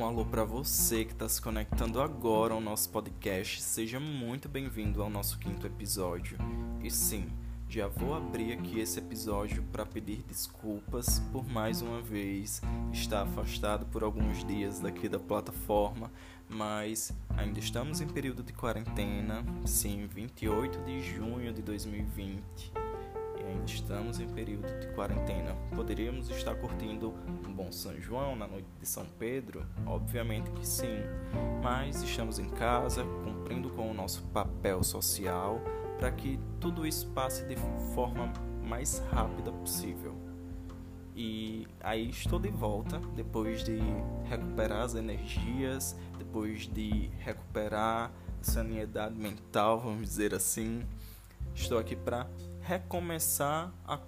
Um alô para você que está se conectando agora ao nosso podcast. Seja muito bem-vindo ao nosso quinto episódio. E sim, já vou abrir aqui esse episódio para pedir desculpas por mais uma vez estar afastado por alguns dias daqui da plataforma, mas ainda estamos em período de quarentena, sim, 28 de junho de 2020 ainda estamos em período de quarentena. Poderíamos estar curtindo um bom São João na noite de São Pedro? Obviamente que sim, mas estamos em casa cumprindo com o nosso papel social para que tudo isso passe de forma mais rápida possível. E aí estou de volta depois de recuperar as energias, depois de recuperar a sanidade mental, vamos dizer assim. Estou aqui para recomeçar a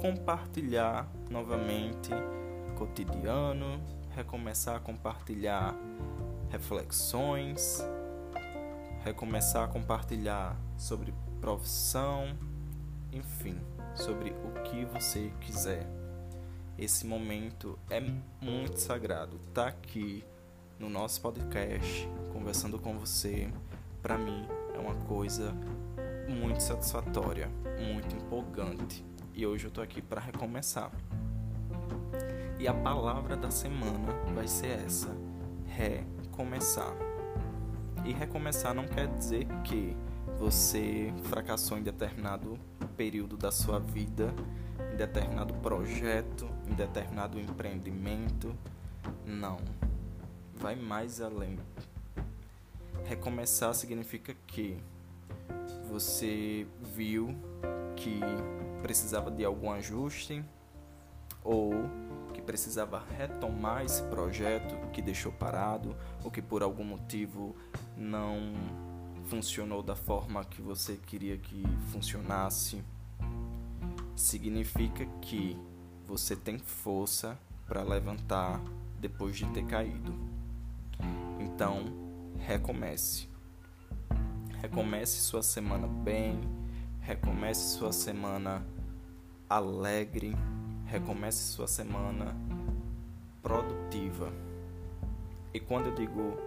compartilhar novamente cotidiano, recomeçar a compartilhar reflexões, recomeçar a compartilhar sobre profissão, enfim, sobre o que você quiser. Esse momento é muito sagrado. Tá aqui no nosso podcast, conversando com você, para mim é uma coisa muito satisfatória, muito empolgante. E hoje eu tô aqui para recomeçar. E a palavra da semana vai ser essa: recomeçar. E recomeçar não quer dizer que você fracassou em determinado período da sua vida, em determinado projeto, em determinado empreendimento. Não. Vai mais além. Recomeçar significa que você viu que precisava de algum ajuste ou que precisava retomar esse projeto que deixou parado ou que por algum motivo não funcionou da forma que você queria que funcionasse, significa que você tem força para levantar depois de ter caído. Então, recomece. Recomece sua semana bem, recomece sua semana alegre, recomece sua semana produtiva. E quando eu digo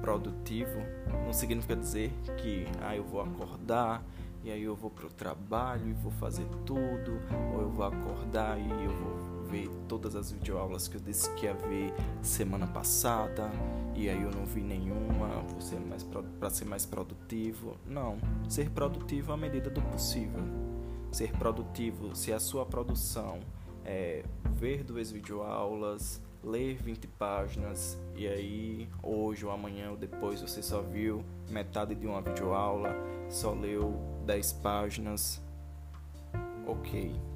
produtivo, não significa dizer que ah, eu vou acordar e aí eu vou pro trabalho e vou fazer tudo, ou eu vou acordar e eu vou ver todas as videoaulas que eu disse que ia ver semana passada e aí eu não vi nenhuma, você mais para ser mais produtivo. Não, ser produtivo à medida do possível. Ser produtivo se a sua produção é ver duas videoaulas, ler 20 páginas e aí hoje ou amanhã ou depois você só viu metade de uma videoaula, só leu 10 páginas. OK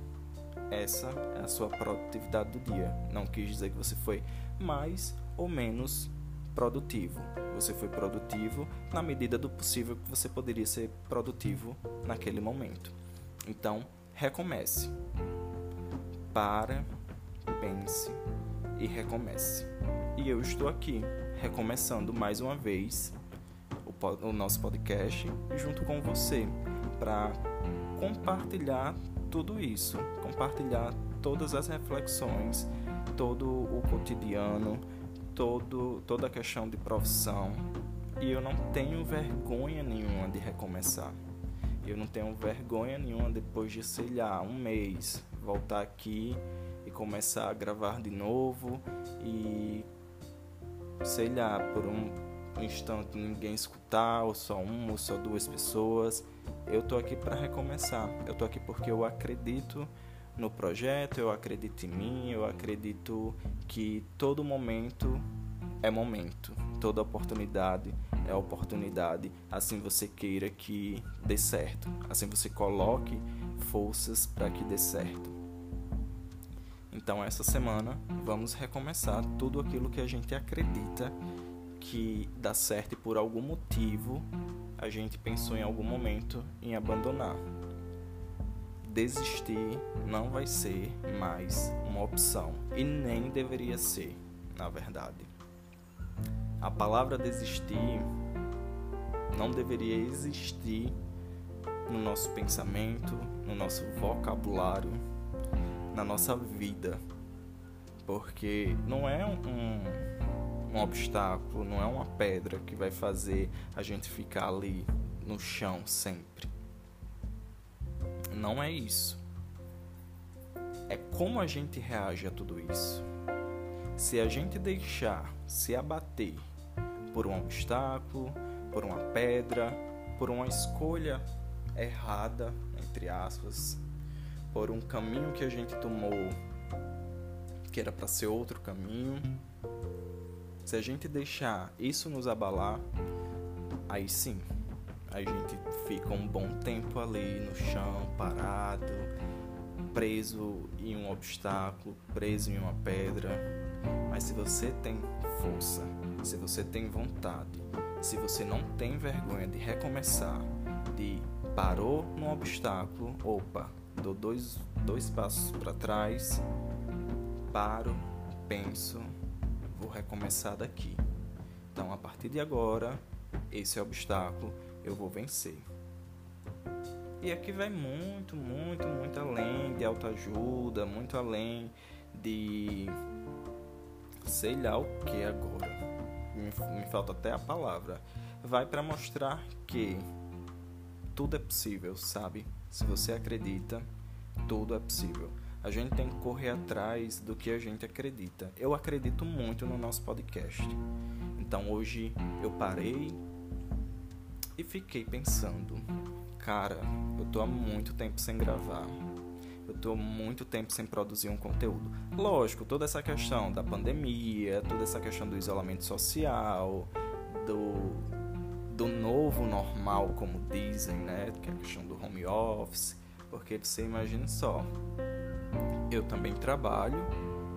essa é a sua produtividade do dia. Não quis dizer que você foi mais ou menos produtivo. Você foi produtivo na medida do possível que você poderia ser produtivo naquele momento. Então, recomece. Para, pense e recomece. E eu estou aqui, recomeçando mais uma vez o, o nosso podcast junto com você para compartilhar tudo isso, compartilhar todas as reflexões, todo o cotidiano, todo, toda a questão de profissão. E eu não tenho vergonha nenhuma de recomeçar. Eu não tenho vergonha nenhuma depois de, sei lá, um mês, voltar aqui e começar a gravar de novo e, sei lá, por um instante ninguém escutar, ou só um, ou só duas pessoas. Eu tô aqui para recomeçar. Eu tô aqui porque eu acredito no projeto, eu acredito em mim, eu acredito que todo momento é momento, toda oportunidade é oportunidade. Assim você queira que dê certo, assim você coloque forças para que dê certo. Então, essa semana vamos recomeçar tudo aquilo que a gente acredita que dá certo e por algum motivo a gente pensou em algum momento em abandonar. Desistir não vai ser mais uma opção e nem deveria ser, na verdade. A palavra desistir não deveria existir no nosso pensamento, no nosso vocabulário, na nossa vida, porque não é um um obstáculo, não é uma pedra que vai fazer a gente ficar ali no chão sempre. Não é isso. É como a gente reage a tudo isso. Se a gente deixar se abater por um obstáculo, por uma pedra, por uma escolha errada, entre aspas, por um caminho que a gente tomou que era para ser outro caminho. Se a gente deixar isso nos abalar, aí sim, a gente fica um bom tempo ali no chão, parado, preso em um obstáculo, preso em uma pedra. Mas se você tem força, se você tem vontade, se você não tem vergonha de recomeçar, de parou num obstáculo, opa, dou dois, dois passos para trás, paro, penso, vou recomeçar daqui. Então, a partir de agora, esse obstáculo eu vou vencer. E aqui vai muito, muito, muito além de autoajuda, muito além de sei lá o que agora. Me, me falta até a palavra. Vai para mostrar que tudo é possível, sabe? Se você acredita, tudo é possível. A gente tem que correr atrás do que a gente acredita. Eu acredito muito no nosso podcast. Então hoje eu parei e fiquei pensando, cara, eu tô há muito tempo sem gravar. Eu tô muito tempo sem produzir um conteúdo. Lógico, toda essa questão da pandemia, toda essa questão do isolamento social, do do novo normal, como dizem, né? Que é a questão do home office. Porque você imagina só, eu também trabalho,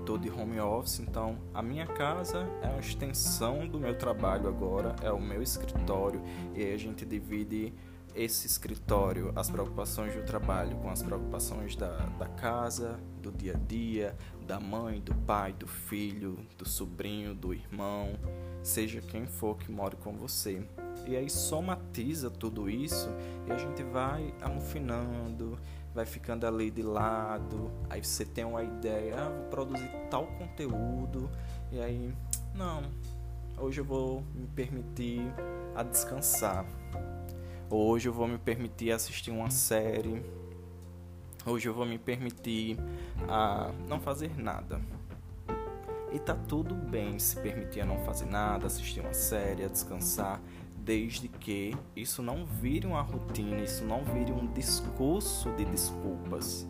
estou de home office, então a minha casa é uma extensão do meu trabalho agora, é o meu escritório, e aí a gente divide esse escritório, as preocupações do trabalho com as preocupações da, da casa, do dia a dia, da mãe, do pai, do filho, do sobrinho, do irmão, seja quem for que more com você. E aí somatiza tudo isso e a gente vai amufinando, vai ficando ali de lado. Aí você tem uma ideia, ah, vou produzir tal conteúdo. E aí, não, hoje eu vou me permitir a descansar. Hoje eu vou me permitir assistir uma série. Hoje eu vou me permitir a não fazer nada. E tá tudo bem se permitir a não fazer nada, assistir uma série, a descansar desde que isso não vire uma rotina, isso não vire um discurso de desculpas.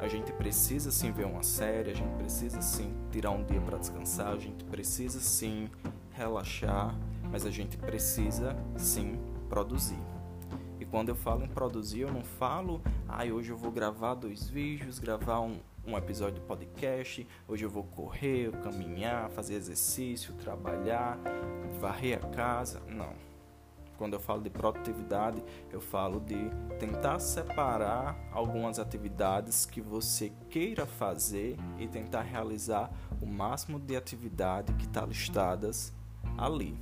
A gente precisa sim ver uma série, a gente precisa sim tirar um dia para descansar, a gente precisa sim relaxar, mas a gente precisa sim produzir. E quando eu falo em produzir, eu não falo, ah, hoje eu vou gravar dois vídeos, gravar um, um episódio de podcast. Hoje eu vou correr, caminhar, fazer exercício, trabalhar, varrer a casa. Não. Quando eu falo de produtividade, eu falo de tentar separar algumas atividades que você queira fazer e tentar realizar o máximo de atividade que está listadas ali.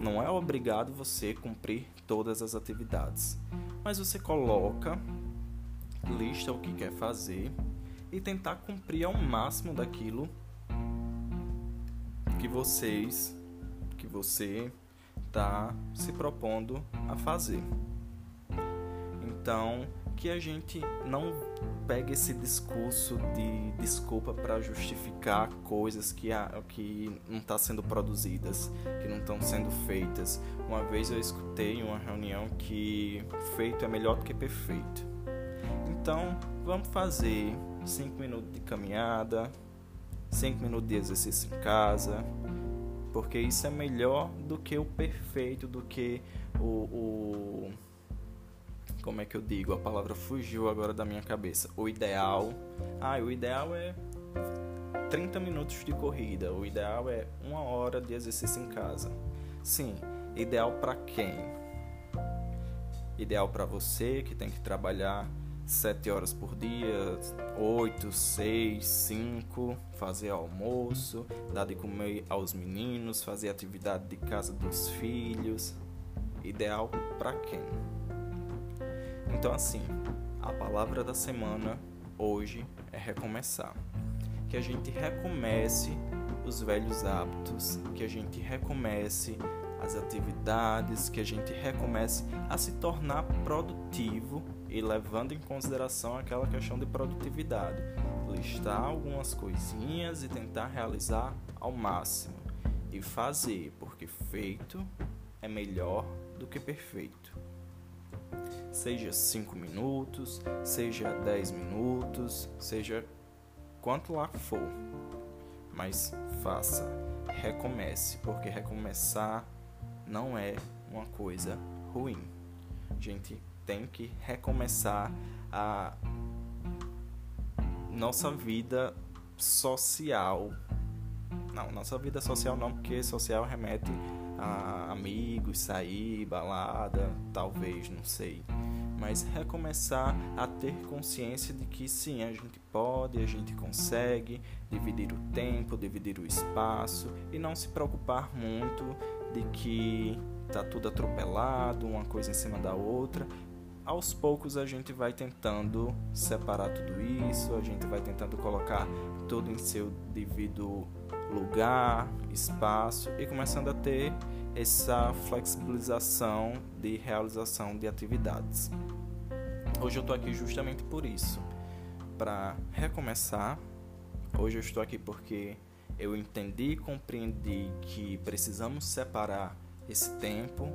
Não é obrigado você cumprir todas as atividades, mas você coloca, lista o que quer fazer e tentar cumprir ao máximo daquilo que vocês, você está se propondo a fazer. Então, que a gente não pegue esse discurso de desculpa para justificar coisas que, que não estão tá sendo produzidas, que não estão sendo feitas. Uma vez eu escutei em uma reunião que feito é melhor do que perfeito. Então, vamos fazer 5 minutos de caminhada, 5 minutos de exercício em casa, porque isso é melhor do que o perfeito, do que o, o como é que eu digo? A palavra fugiu agora da minha cabeça. O ideal. Ah, o ideal é 30 minutos de corrida. O ideal é uma hora de exercício em casa. Sim, ideal para quem? Ideal para você que tem que trabalhar sete horas por dia, oito, seis, cinco, fazer almoço, dar de comer aos meninos, fazer atividade de casa dos filhos. Ideal para quem? Então assim, a palavra da semana hoje é recomeçar. Que a gente recomece os velhos hábitos, que a gente recomece as atividades, que a gente recomece a se tornar produtivo e levando em consideração aquela questão de produtividade. Listar algumas coisinhas e tentar realizar ao máximo e fazer, porque feito é melhor do que perfeito. Seja 5 minutos, seja 10 minutos, seja quanto lá for. Mas faça, recomece, porque recomeçar não é uma coisa ruim. A gente tem que recomeçar a nossa vida social. Não, nossa vida social não, porque social remete a amigos, sair, balada, talvez, não sei. Mas recomeçar a ter consciência de que sim, a gente pode, a gente consegue dividir o tempo, dividir o espaço e não se preocupar muito de que tá tudo atropelado, uma coisa em cima da outra. Aos poucos a gente vai tentando separar tudo isso, a gente vai tentando colocar tudo em seu devido lugar, espaço e começando a ter essa flexibilização de realização de atividades. Hoje eu estou aqui justamente por isso, para recomeçar. Hoje eu estou aqui porque eu entendi e compreendi que precisamos separar esse tempo,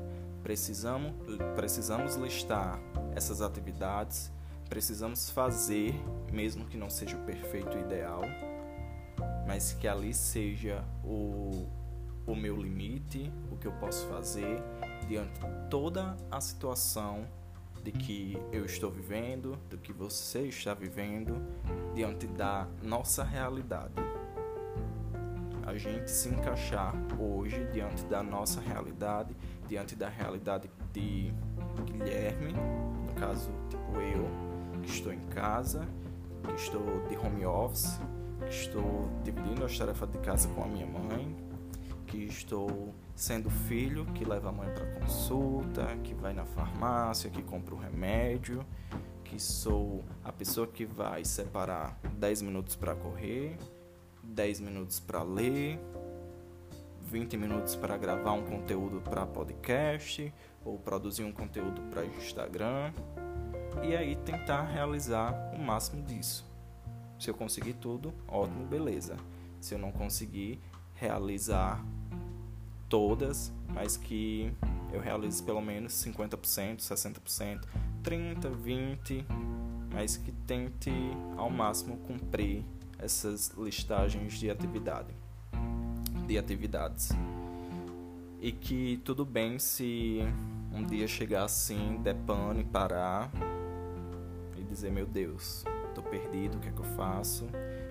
precisamos, precisamos listar essas atividades, precisamos fazer, mesmo que não seja o perfeito ideal, mas que ali seja o, o meu limite, o que eu posso fazer diante de toda a situação de que eu estou vivendo, do que você está vivendo, diante da nossa realidade a gente se encaixar hoje diante da nossa realidade, diante da realidade de Guilherme, no caso, tipo eu, que estou em casa, que estou de home office, que estou dividindo as tarefas de casa com a minha mãe, que estou sendo filho que leva a mãe para consulta, que vai na farmácia, que compra o remédio, que sou a pessoa que vai separar 10 minutos para correr, 10 minutos para ler, 20 minutos para gravar um conteúdo para podcast ou produzir um conteúdo para Instagram e aí tentar realizar o máximo disso. Se eu conseguir tudo, ótimo, beleza. Se eu não conseguir realizar todas, mas que eu realize pelo menos 50%, 60%, 30, 20, mas que tente ao máximo cumprir essas listagens de atividade, de atividades. E que tudo bem se um dia chegar assim, der pano e parar e dizer, meu Deus, tô perdido, o que é que eu faço?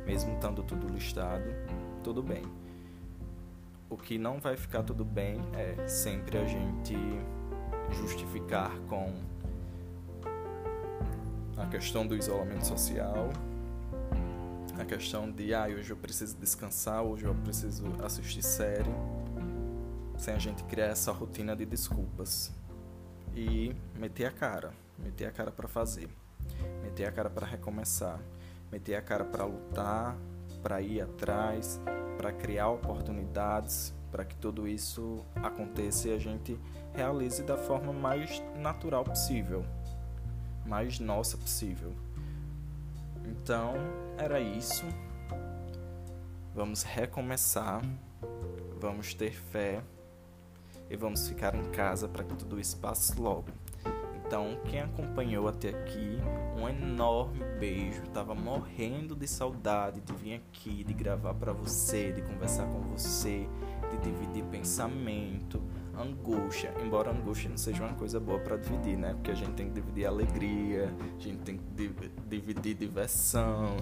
Mesmo estando tudo listado, tudo bem. O que não vai ficar tudo bem é sempre a gente justificar com a questão do isolamento social, a questão de ah, hoje eu preciso descansar, hoje eu preciso assistir série, sem a gente criar essa rotina de desculpas e meter a cara, meter a cara para fazer, meter a cara para recomeçar, meter a cara para lutar, para ir atrás, para criar oportunidades, para que tudo isso aconteça e a gente realize da forma mais natural possível, mais nossa possível. Então, era isso. Vamos recomeçar. Vamos ter fé e vamos ficar em casa para que tudo isso passe logo. Então, quem acompanhou até aqui, um enorme beijo. Tava morrendo de saudade de vir aqui, de gravar para você, de conversar com você, de dividir pensamento, angústia, embora angústia não seja uma coisa boa para dividir, né? Porque a gente tem que dividir alegria, a gente tem que dividir diversão.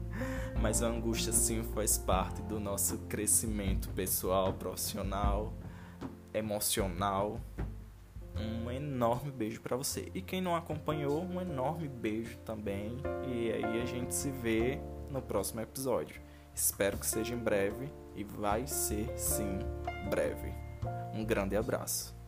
Mas a angústia sim faz parte do nosso crescimento pessoal, profissional, emocional. Um enorme beijo para você. E quem não acompanhou, um enorme beijo também. E aí a gente se vê no próximo episódio. Espero que seja em breve e vai ser sim breve. Um grande abraço.